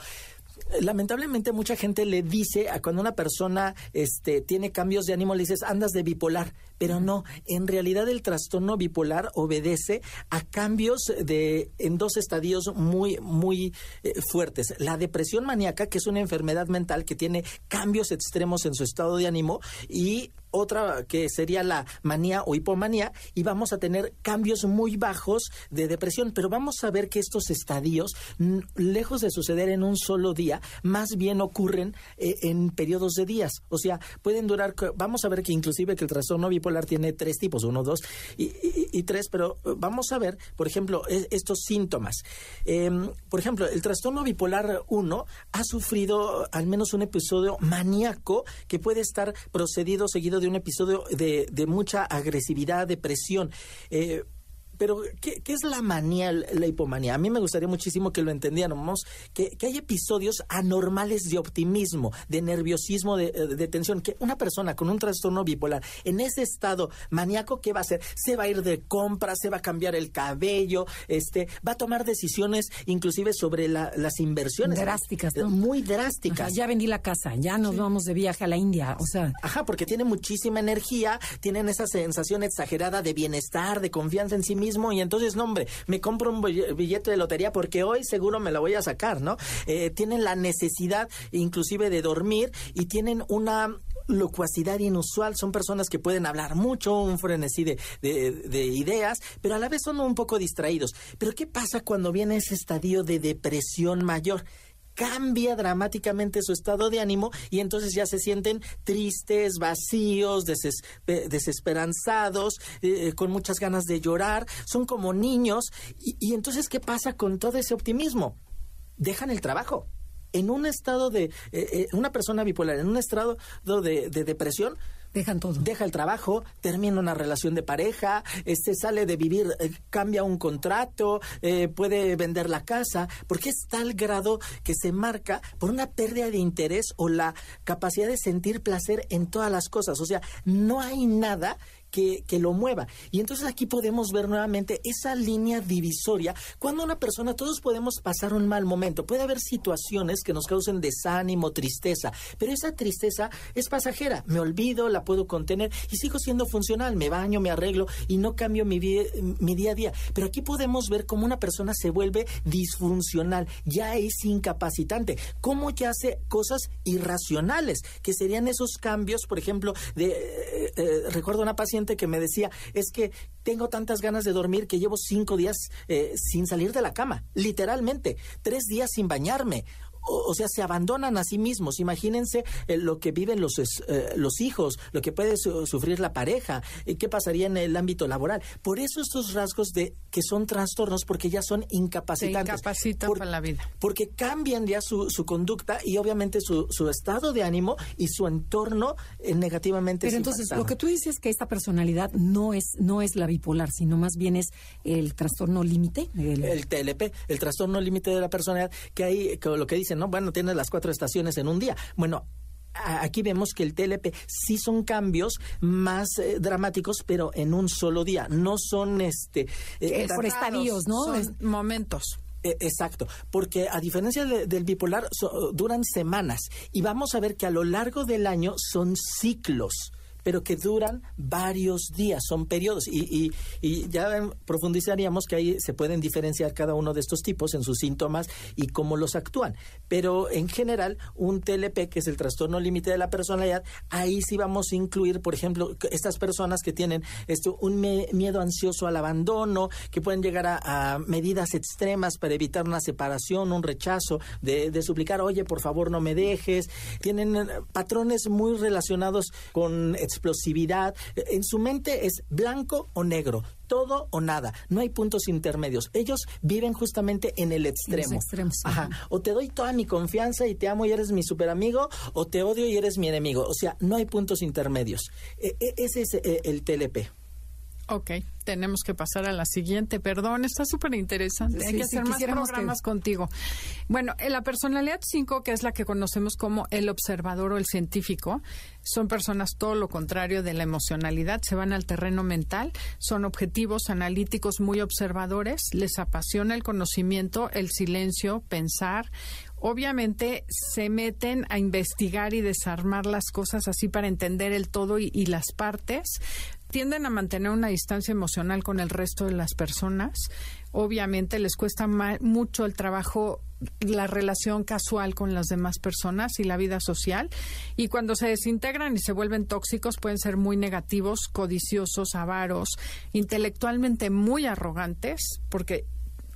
lamentablemente mucha gente le dice a cuando una persona este, tiene cambios de ánimo, le dices, andas de bipolar, pero no, en realidad el trastorno bipolar obedece a cambios de, en dos estadios muy, muy eh, fuertes. La depresión maníaca, que es una enfermedad mental que tiene cambios extremos en su estado de ánimo, y otra que sería la manía o hipomanía y vamos a tener cambios muy bajos de depresión, pero vamos a ver que estos estadios, lejos de suceder en un solo día, más bien ocurren eh, en periodos de días, o sea, pueden durar, vamos a ver que inclusive que el trastorno bipolar tiene tres tipos, uno, dos y, tres, pero eh, vamos a ver, por ejemplo, e, estos síntomas. Em, por ejemplo, el trastorno bipolar 1 ha sufrido al menos un episodio maníaco que puede estar procedido seguido de un episodio de, de mucha agresividad, depresión. Eh, pero, ¿qué, es la manía, la hipomanía? A mí me gustaría muchísimo que lo entendiéramos, que, hay episodios anormales de optimismo, de nerviosismo, de, eh, de, tensión, que una persona con un trastorno bipolar, en ese estado maníaco, ¿qué va a hacer? Se va a ir de compras, se va a cambiar el cabello, este, va a tomar decisiones inclusive sobre las inversiones. Drásticas, Muy drásticas. ya vendí la casa, ya nos vamos de viaje a la India, o sea. Ajá, porque tiene muchísima energía, tienen esa sensación exagerada de bienestar, de confianza en sí mismo y entonces, no, hombre, me compro un billete de lotería porque hoy seguro me la voy a sacar, ¿no? Eh, tienen la necesidad inclusive de dormir y tienen una locuacidad inusual, son personas que pueden hablar mucho, un frenesí de, de, ideas, pero a la vez son un poco distraídos. Pero ¿qué pasa cuando viene ese estadio de depresión mayor? Cambia dramáticamente su estado de ánimo y entonces ya se sienten tristes, vacíos, desesperanzados, eh, con muchas ganas de llorar, son como niños. Y, entonces, ¿qué pasa con todo ese optimismo? Dejan el trabajo. En un estado de, eh, eh, una persona bipolar, en un estado de depresión, Dejan todo. Deja el trabajo, termina una relación de pareja, este sale de vivir, eh, cambia un contrato, eh, puede vender la casa, porque es tal grado que se marca por una pérdida de interés o la capacidad de sentir placer en todas las cosas. O sea, no hay nada que, lo mueva. Y entonces aquí podemos ver nuevamente esa línea divisoria. Cuando una persona, todos podemos pasar un mal momento. Puede haber situaciones que nos causen desánimo, tristeza, pero esa tristeza es pasajera. Me olvido, la puedo contener y sigo siendo funcional. Me baño, me arreglo y no cambio mi, día a día. Pero aquí podemos ver cómo una persona se vuelve disfuncional, ya es incapacitante, cómo ya hace cosas irracionales, que serían esos cambios, por ejemplo, de, eh, eh, recuerdo una paciente que me decía, es que tengo tantas ganas de dormir que llevo cinco días eh, sin salir de la cama, literalmente, tres días sin bañarme o, sea, se abandonan a sí mismos. Imagínense eh, lo que viven los, eh, los hijos, lo que puede sufrir la pareja, y qué pasaría en el ámbito laboral. Por eso estos rasgos de que son trastornos, porque ya son incapacitantes. Se incapacitan para la vida. Porque cambian ya su, su conducta y obviamente su, su, estado de ánimo y su entorno eh, negativamente. Pero entonces, lo que tú dices es que esta personalidad no es, no es la bipolar, sino más bien es el trastorno límite. El... el TLP, el trastorno límite de la personalidad, que hay, que lo que dicen ¿no? Bueno, tienes las cuatro estaciones en un día. Bueno, aquí vemos que el TLP sí son cambios más eh, dramáticos, pero en un solo día. No son este eh, por estadios, ¿no? Son momentos. E, exacto, porque a diferencia del bipolar duran semanas y vamos a ver que a lo largo del año son ciclos pero que duran varios días, son periodos. Y, y, ya profundizaríamos que ahí se pueden diferenciar cada uno de estos tipos en sus síntomas y cómo los actúan. Pero en general, un TLP, que es el trastorno límite de la personalidad, ahí sí vamos a incluir, por ejemplo, estas personas que tienen esto, un miedo ansioso al abandono, que pueden llegar a, medidas extremas para evitar una separación, un rechazo, de, de suplicar, oye, por favor, no me dejes. Tienen eh, patrones muy relacionados con explosividad. En su mente es blanco o negro, todo o nada. No hay puntos intermedios. Ellos viven justamente en el extremo. Ajá. O te doy toda mi confianza y te amo y eres mi super amigo, o te odio y eres mi enemigo. O sea, no hay puntos intermedios. E, e, ese es eh, el TLP. Ok, tenemos que pasar a la siguiente. Perdón, está súper interesante. Hay que hacer más programas contigo. Bueno, en la personalidad 5, que es la que conocemos como el observador o el científico, son personas todo lo contrario de la emocionalidad, se van al terreno mental, son objetivos, analíticos, muy observadores, les apasiona el conocimiento, el silencio, pensar, obviamente se meten a investigar y desarmar las cosas así para entender el todo y, y, las partes, tienden a mantener una distancia emocional con el resto de las personas. Obviamente les cuesta mucho el trabajo, la relación casual con las demás personas y la vida social. Y cuando se desintegran y se vuelven tóxicos, pueden ser muy negativos, codiciosos, avaros, intelectualmente muy arrogantes, porque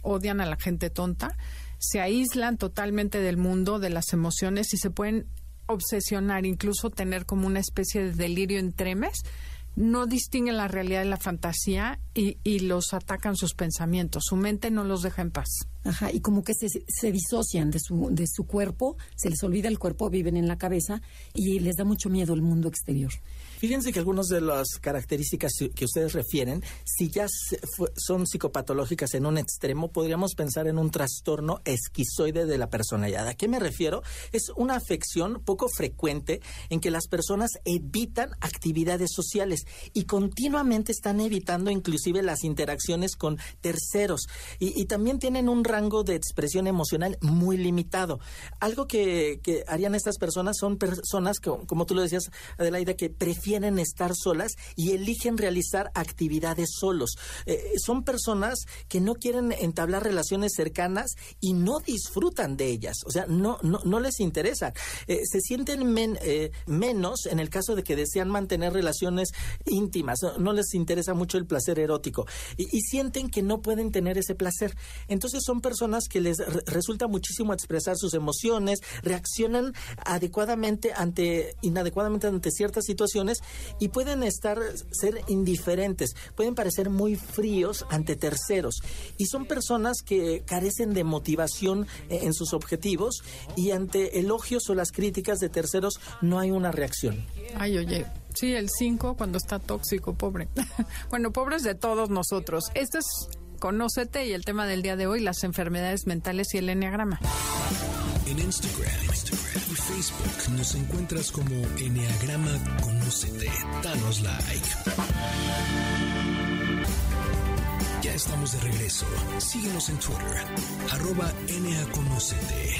odian a la gente tonta. Se aíslan totalmente del mundo, de las emociones y se pueden obsesionar, incluso tener como una especie de delirio en tremes no distinguen la realidad de la fantasía y, y, los atacan sus pensamientos. Su mente no los deja en paz. Ajá, y como que se, se disocian de su, de su cuerpo, se les olvida el cuerpo, viven en la cabeza y les da mucho miedo el mundo exterior. Fíjense que algunas de las características que ustedes refieren, si ya son psicopatológicas en un extremo, podríamos pensar en un trastorno esquizoide de la personalidad. ¿A qué me refiero? Es una afección poco frecuente en que las personas evitan actividades sociales y continuamente están evitando inclusive las interacciones con terceros y, también tienen un rango de expresión emocional muy limitado. Algo que, harían estas personas son personas, que, como tú lo decías, Adelaida, que prefieren quieren estar solas y eligen realizar actividades solos. Eh, son personas que no quieren entablar relaciones cercanas y no disfrutan de ellas, o sea, no, no, no les interesa. Eh, se sienten eh, menos en el caso de que desean mantener relaciones íntimas, no, les interesa mucho el placer erótico y, sienten que no pueden tener ese placer. Entonces son personas que les resulta muchísimo expresar sus emociones, reaccionan adecuadamente ante, inadecuadamente ante ciertas situaciones y pueden estar, ser indiferentes, pueden parecer muy fríos ante terceros y son personas que carecen de motivación eh, en sus objetivos y ante elogios o las críticas de terceros no hay una reacción. Ay, oye, sí, el 5 cuando está tóxico, pobre. bueno, pobres de todos nosotros. Este es Conócete y el tema del día de hoy, las enfermedades mentales y el enneagrama. En Instagram, y Facebook nos encuentras como Enneagrama Conócete. Danos like. Ya estamos de regreso. Síguenos en Twitter, arroba Conócete.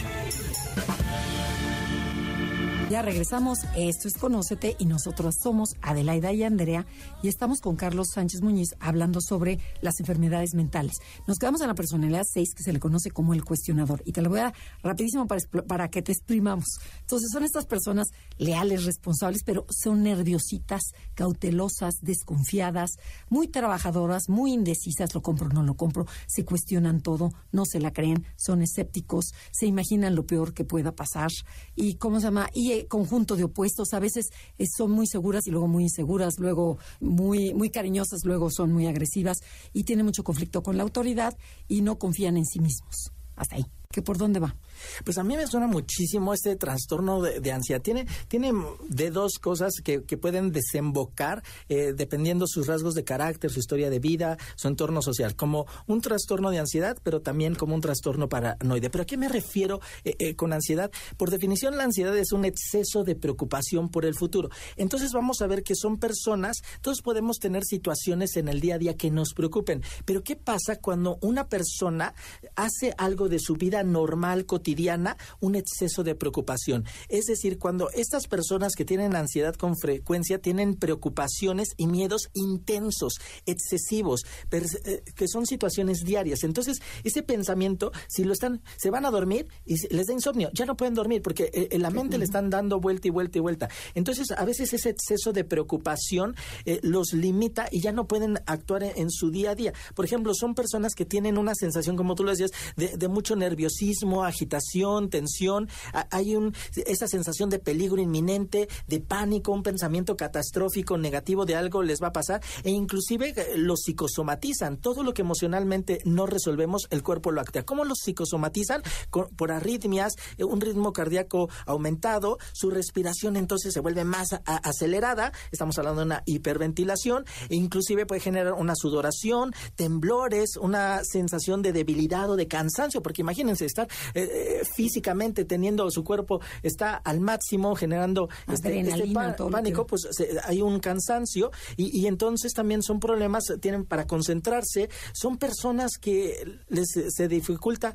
Ya regresamos. Esto es Conócete y nosotros somos Adelaida y Andrea y estamos con Carlos Sánchez Muñiz hablando sobre las enfermedades mentales. Nos quedamos en la personalidad 6 que se le conoce como el cuestionador y te lo voy a dar rapidísimo para, para que te exprimamos. Entonces son estas personas leales, responsables, pero son nerviositas, cautelosas, desconfiadas, muy trabajadoras, muy indecisas, lo compro, no lo compro, se cuestionan todo, no se la creen, son escépticos, se imaginan lo peor que pueda pasar y cómo se llama y conjunto de opuestos. A veces eh, son muy seguras y luego muy inseguras, luego muy, muy cariñosas, luego son muy agresivas y tienen mucho conflicto con la autoridad y no confían en sí mismos. Hasta ahí. ¿Que por dónde va? Pues a mí me suena muchísimo este trastorno de, ansiedad. Tiene, tiene de dos cosas que, pueden desembocar eh, dependiendo sus rasgos de carácter, su historia de vida, su entorno social, como un trastorno de ansiedad, pero también como un trastorno paranoide. ¿Pero a qué me refiero eh, eh, con ansiedad? Por definición, la ansiedad es un exceso de preocupación por el futuro. Entonces vamos a ver que son personas, todos podemos tener situaciones en el día a día que nos preocupen, pero ¿qué pasa cuando una persona hace algo de su vida normal, cotidiana, un exceso de preocupación. Es decir, cuando estas personas que tienen ansiedad con frecuencia tienen preocupaciones y miedos intensos, excesivos, eh, que son situaciones diarias. Entonces, ese pensamiento, si lo están, se van a dormir y les da insomnio, ya no pueden dormir porque eh, en la mente le están dando vuelta y vuelta y vuelta. Entonces, a veces ese exceso de preocupación eh, los limita y ya no pueden actuar en, su día a día. Por ejemplo, son personas que tienen una sensación, como tú lo decías, de, de mucho nerviosismo, agitación tensión, hay un, esa sensación de peligro inminente, de pánico, un pensamiento catastrófico, negativo de algo les va a pasar e inclusive eh, lo psicosomatizan. Todo lo que emocionalmente no resolvemos, el cuerpo lo actúa. ¿Cómo lo psicosomatizan? por arritmias, eh, un ritmo cardíaco aumentado, su respiración entonces se vuelve más acelerada, estamos hablando de una hiperventilación, e inclusive puede generar una sudoración, temblores, una sensación de debilidad o de cansancio, porque imagínense estar eh, eh, físicamente teniendo su cuerpo está al máximo generando este, este pánico, pues hay un cansancio y, entonces también son problemas, tienen para concentrarse, son personas que les se dificulta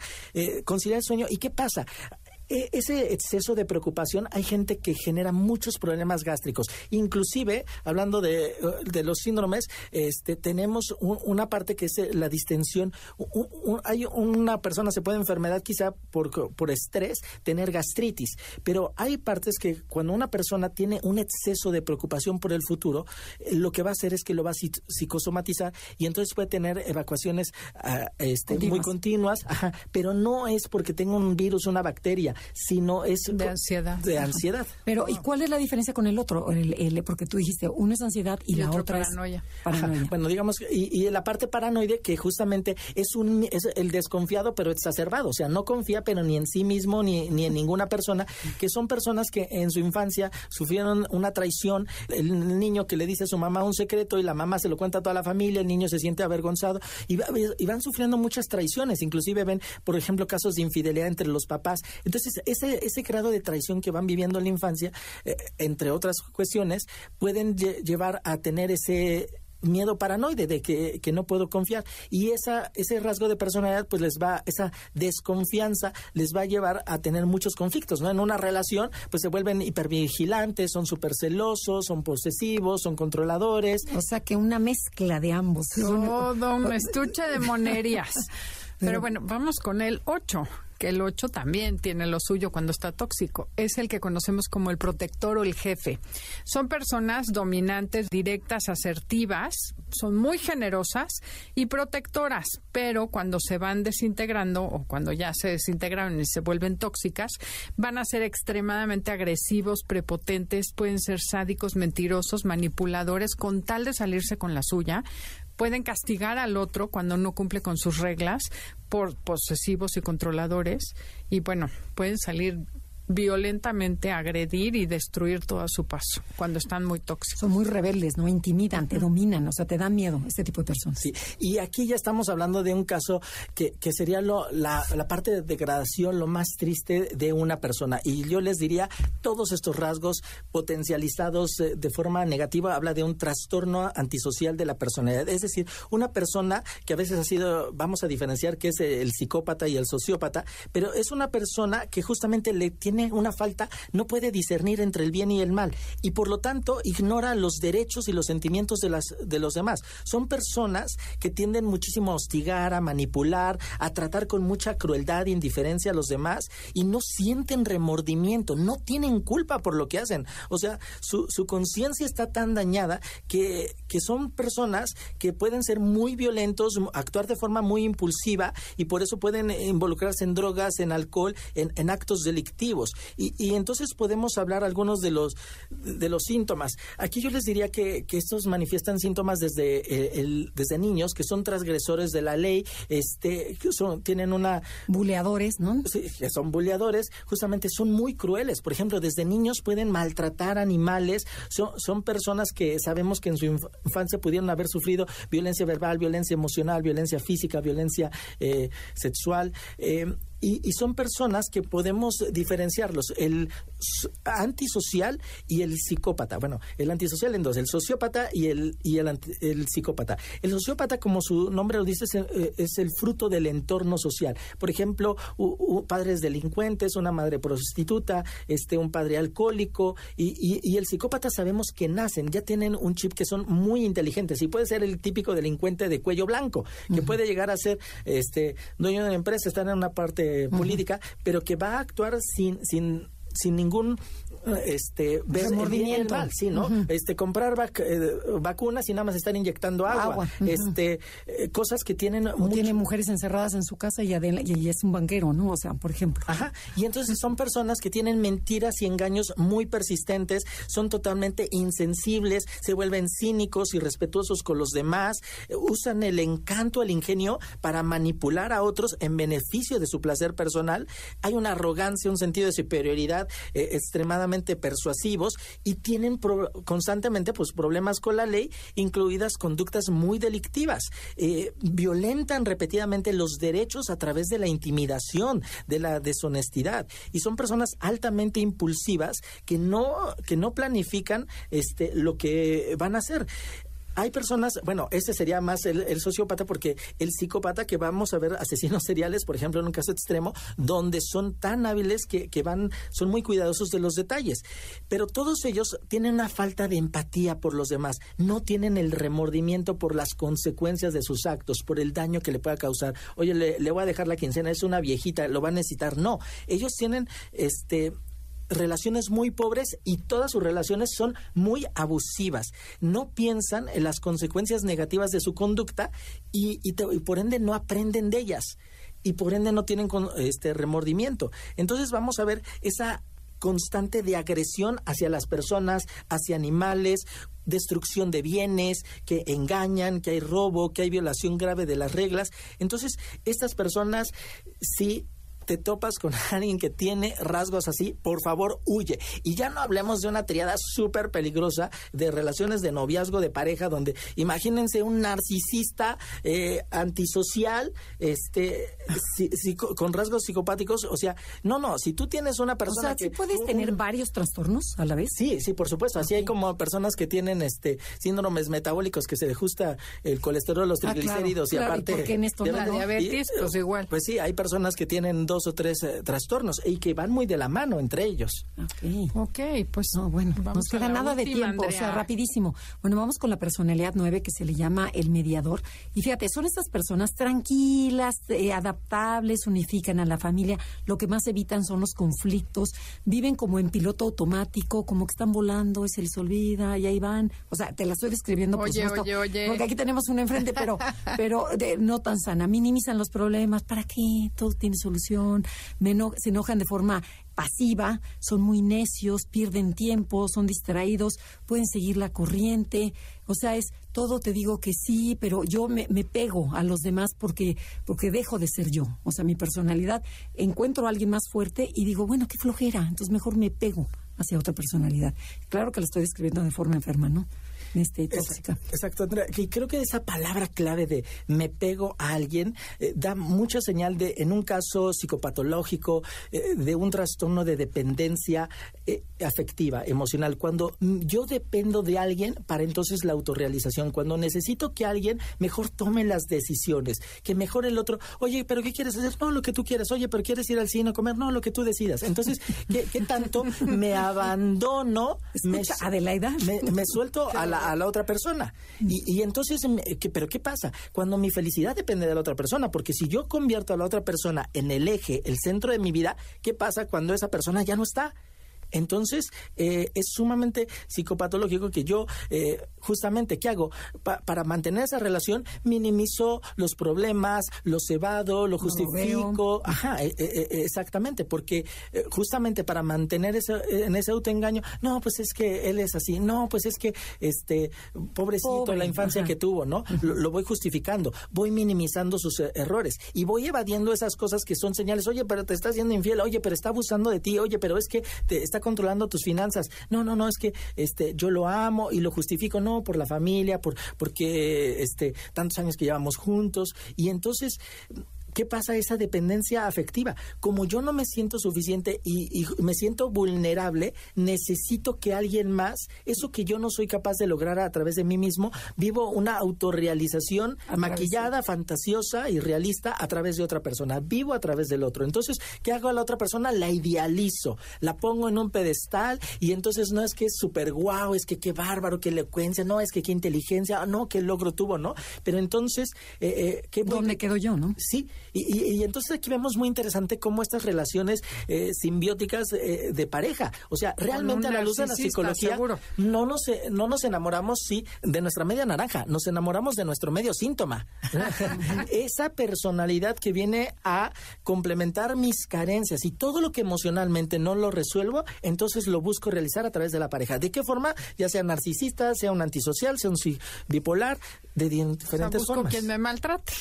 conciliar el sueño. ¿Y qué pasa? E, ese exceso de preocupación hay gente que genera muchos problemas gástricos. Inclusive, hablando de, los síndromes, este, tenemos una parte que es eh, la distensión. hay una persona se puede enfermedad quizá por, por estrés, tener gastritis, pero hay partes que cuando una persona tiene un exceso de preocupación por el futuro, eh, lo que va a hacer es que lo va a psicosomatizar y entonces puede tener evacuaciones ah, este, muy continuas, pero no es porque tenga un virus, una bacteria, sino es de ansiedad. De ansiedad. Pero ¿y cuál es la diferencia con el otro? El, porque tú dijiste, uno es ansiedad y, la otra paranoia. es paranoia. Bueno, digamos, y, la parte paranoide que justamente es un es el desconfiado pero exacerbado, o sea, no confía pero ni en sí mismo ni, ni en ninguna persona, que son personas que en su infancia sufrieron una traición, el niño que le dice a su mamá un secreto y la mamá se lo cuenta a toda la familia, el niño se siente avergonzado y, y van sufriendo muchas traiciones, inclusive ven, por ejemplo, casos de infidelidad entre los papás. Entonces, ese, ese grado de traición que van viviendo en la infancia, eh, entre otras cuestiones, pueden llevar a tener ese miedo paranoide de que, no puedo confiar. Y esa ese rasgo de personalidad pues les va esa desconfianza les va a llevar a tener muchos conflictos no en una relación pues se vuelven hipervigilantes son súper celosos son posesivos son controladores. O sea que una mezcla de ambos todo un estuche de monerías. Pero bueno vamos con el 8 que el 8 también tiene lo suyo cuando está tóxico. Es el que conocemos como el protector o el jefe. Son personas dominantes, directas, asertivas, son muy generosas y protectoras, pero cuando se van desintegrando o cuando ya se desintegran y se vuelven tóxicas, van a ser extremadamente agresivos, prepotentes, pueden ser sádicos, mentirosos, manipuladores, con tal de salirse con la suya, pueden castigar al otro cuando no cumple con sus reglas por posesivos y controladores y bueno, pueden salir violentamente agredir y destruir todo a su paso cuando están muy tóxicos. Son muy rebeldes, ¿no? Intimidan, te dominan, o sea, te dan miedo este tipo de personas. Sí, y aquí ya estamos hablando de un caso que, que sería lo, la, la, parte de degradación, lo más triste de una persona. Y yo les diría, todos estos rasgos potencializados eh, de forma negativa habla de un trastorno antisocial de la personalidad. Es decir, una persona que a veces ha sido, vamos a diferenciar que es el psicópata y el sociópata, pero es una persona que justamente le tiene tiene una falta, no puede discernir entre el bien y el mal y por lo tanto ignora los derechos y los sentimientos de, las, de los demás. Son personas que tienden muchísimo a hostigar, a manipular, a tratar con mucha crueldad e indiferencia a los demás y no sienten remordimiento, no tienen culpa por lo que hacen. O sea, su, su conciencia está tan dañada que, que son personas que pueden ser muy violentos, actuar de forma muy impulsiva y por eso pueden involucrarse en drogas, en alcohol, en, en actos delictivos. Y, entonces podemos hablar algunos de los, de los síntomas. Aquí yo les diría que, estos manifiestan síntomas desde, eh, el, desde niños, que son transgresores de la ley, este, que son, tienen una... Buleadores, ¿no? Sí, que son buleadores, justamente son muy crueles. Por ejemplo, desde niños pueden maltratar animales, son, son personas que sabemos que en su infancia pudieron haber sufrido violencia verbal, violencia emocional, violencia física, violencia eh, sexual. Eh, y, son personas que podemos diferenciarlos, el antisocial y el psicópata. Bueno, el antisocial en dos, el sociópata y el, y el, el psicópata. El sociópata, como su nombre lo dice, es el, fruto del entorno social. Por ejemplo, padres delincuentes, una madre prostituta, este, un padre alcohólico y, y, el psicópata sabemos que nacen, ya tienen un chip que son muy inteligentes y puede ser el típico delincuente de cuello blanco, que puede llegar a ser este dueño de una empresa, estar en una parte política, pero que va a actuar sin, sin sin ningún este ver el mal, sí, ¿no? Este comprar eh, vacunas y nada más estar inyectando agua, este eh, cosas que tienen tiene mujeres encerradas en su casa y, y, es un banquero, ¿no? O sea, por ejemplo. Ajá. Y entonces son personas que tienen mentiras y engaños muy persistentes, son totalmente insensibles, se vuelven cínicos y respetuosos con los demás, eh, usan el encanto, el ingenio para manipular a otros en beneficio de su placer personal. Hay una arrogancia, un sentido de superioridad extremadamente persuasivos y tienen constantemente pues problemas con la ley, incluidas conductas muy delictivas. Eh, violentan repetidamente los derechos a través de la intimidación, de la deshonestidad y son personas altamente impulsivas que no que no planifican este lo que van a hacer hay personas, bueno, ese sería más el, sociópata porque el psicópata que vamos a ver asesinos seriales, por ejemplo, en un caso extremo, donde son tan hábiles que, que van, son muy cuidadosos de los detalles. Pero todos ellos tienen una falta de empatía por los demás, no tienen el remordimiento por las consecuencias de sus actos, por el daño que le pueda causar. Oye, le, le voy a dejar la quincena, es una viejita, lo va a necesitar. No, ellos tienen este relaciones muy pobres y todas sus relaciones son muy abusivas. No piensan en las consecuencias negativas de su conducta y, por ende no aprenden de ellas y por ende no tienen este remordimiento. Entonces vamos a ver esa constante de agresión hacia las personas, hacia animales, destrucción de bienes, que engañan, que hay robo, que hay violación grave de las reglas. Entonces, estas personas sí te topas con alguien que tiene rasgos así, por favor, huye. Y ya no hablemos de una triada súper peligrosa de relaciones de noviazgo, de pareja, donde imagínense un narcisista eh, antisocial, este, con rasgos psicopáticos. O sea, no, no, si tú tienes una persona o sea, que... puedes tener varios trastornos a la vez? Sí, sí, por supuesto. Así hay como personas que tienen este síndromes metabólicos que se ajusta el colesterol, los ah, triglicéridos y aparte... en esto la diabetes, pues igual. Pues sí, hay personas que tienen dos o tres eh, trastornos y que van muy de la mano entre ellos. Ok, okay pues no, bueno, nos queda nada de tiempo, o sea, rapidísimo. Bueno, vamos con la personalidad nueve que se le llama el mediador. Y fíjate, son estas personas tranquilas, eh, adaptables, unifican a la familia, lo que más evitan son los conflictos, viven como en piloto automático, como que están volando y se les olvida y ahí van. O sea, te la estoy describiendo por oye, oye, oye. porque aquí tenemos una enfrente, pero, pero no tan sana. Minimizan los problemas, ¿para qué? Todo tiene solución se enojan de forma pasiva, son muy necios, pierden tiempo, son distraídos, pueden seguir la corriente. O sea, es todo te digo que sí, pero yo me, me, pego a los demás porque, porque dejo de ser yo. O sea, mi personalidad, encuentro a alguien más fuerte y digo, bueno, qué flojera, entonces mejor me pego hacia otra personalidad. Claro que lo estoy describiendo de forma enferma, ¿no? Este, tóxica. Exacto, Andrea. Y creo que esa palabra clave de me pego a alguien eh, da mucha señal de, en un caso psicopatológico, eh, de un trastorno de dependencia eh, afectiva, emocional. Cuando yo dependo de alguien, para entonces la autorrealización. Cuando necesito que alguien mejor tome las decisiones, que mejor el otro, oye, pero ¿qué quieres hacer? No, lo que tú quieres. Oye, pero ¿quieres ir al cine a comer? No, lo que tú decidas. Entonces, ¿qué, tanto me abandono? Escucha, me, Adelaida. Me, me suelto a la, a la otra persona. Y, y entonces, ¿pero qué pasa? Cuando mi felicidad depende de la otra persona, porque si yo convierto a la otra persona en el eje, el centro de mi vida, ¿qué pasa cuando esa persona ya no está? Entonces, eh, es sumamente psicopatológico que yo, eh, justamente, ¿qué hago? para mantener esa relación, minimizo los problemas, los evado, lo justifico. Ajá, e, e, e, exactamente, porque eh, justamente para mantener ese, en ese autoengaño, no, pues es que él es así, no, pues es que, este, pobrecito, la infancia que tuvo, ¿no? Lo, voy justificando, voy minimizando sus errores y voy evadiendo esas cosas que son señales, oye, pero te está haciendo infiel, oye, pero está abusando de ti, oye, pero es que te está controlando tus finanzas. No, no, no, es que este yo lo amo y lo justifico, no, por la familia, por porque este tantos años que llevamos juntos y entonces ¿Qué pasa esa dependencia afectiva? Como yo no me siento suficiente y, me siento vulnerable, necesito que alguien más, eso que yo no soy capaz de lograr a través de mí mismo, vivo una autorrealización maquillada, fantasiosa y realista a través de otra persona. Vivo a través del otro. Entonces, ¿qué hago a la otra persona? La idealizo, la pongo en un pedestal y entonces no es que es súper guau, es que qué bárbaro, qué elocuencia, no, es que qué inteligencia, no, qué logro tuvo, ¿no? Pero entonces, eh, eh, ¿qué ¿dónde quedo yo, no? Sí, Y, entonces aquí vemos muy interesante cómo estas relaciones eh, simbióticas eh, de pareja, o sea, realmente a la luz de la psicología, no nos, no nos enamoramos, sí, de nuestra media naranja, nos enamoramos de nuestro medio síntoma. Esa personalidad que viene a complementar mis carencias y todo lo que emocionalmente no lo resuelvo, entonces lo busco realizar a través de la pareja. ¿De qué forma? Ya sea narcisista, sea un antisocial, sea un bipolar, de diferentes o busco quien me maltrate.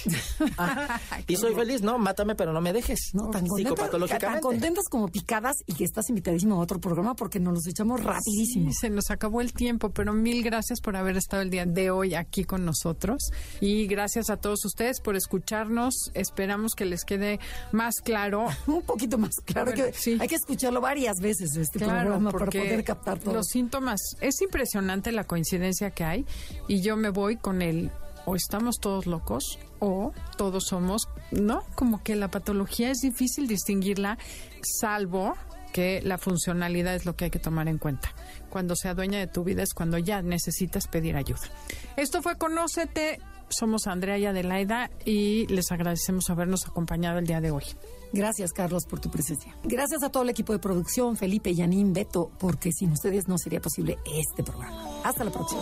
y soy feliz, ¿no? Mátame, pero no me dejes. No, tan contentas, tan contentas como picadas y que estás invitadísimo a otro programa porque nos los echamos rapidísimo. se nos acabó el tiempo, pero mil gracias por haber estado el día de hoy aquí con nosotros y gracias a todos ustedes por escucharnos. Esperamos que les quede más claro. un poquito más claro. que Hay que escucharlo varias veces este programa para poder captar todo. Los síntomas, es impresionante la coincidencia que hay y yo me voy con el o estamos todos locos o todos somos, ¿no? Como que la patología es difícil distinguirla, salvo que la funcionalidad es lo que hay que tomar en cuenta. Cuando sea dueña de tu vida es cuando ya necesitas pedir ayuda. Esto fue Conócete. Somos Andrea y Adelaida y les agradecemos habernos acompañado el día de hoy. Gracias, Carlos, por tu presencia. Gracias a todo el equipo de producción, Felipe, Yanín, Beto, porque sin ustedes no sería posible este programa. Hasta la próxima.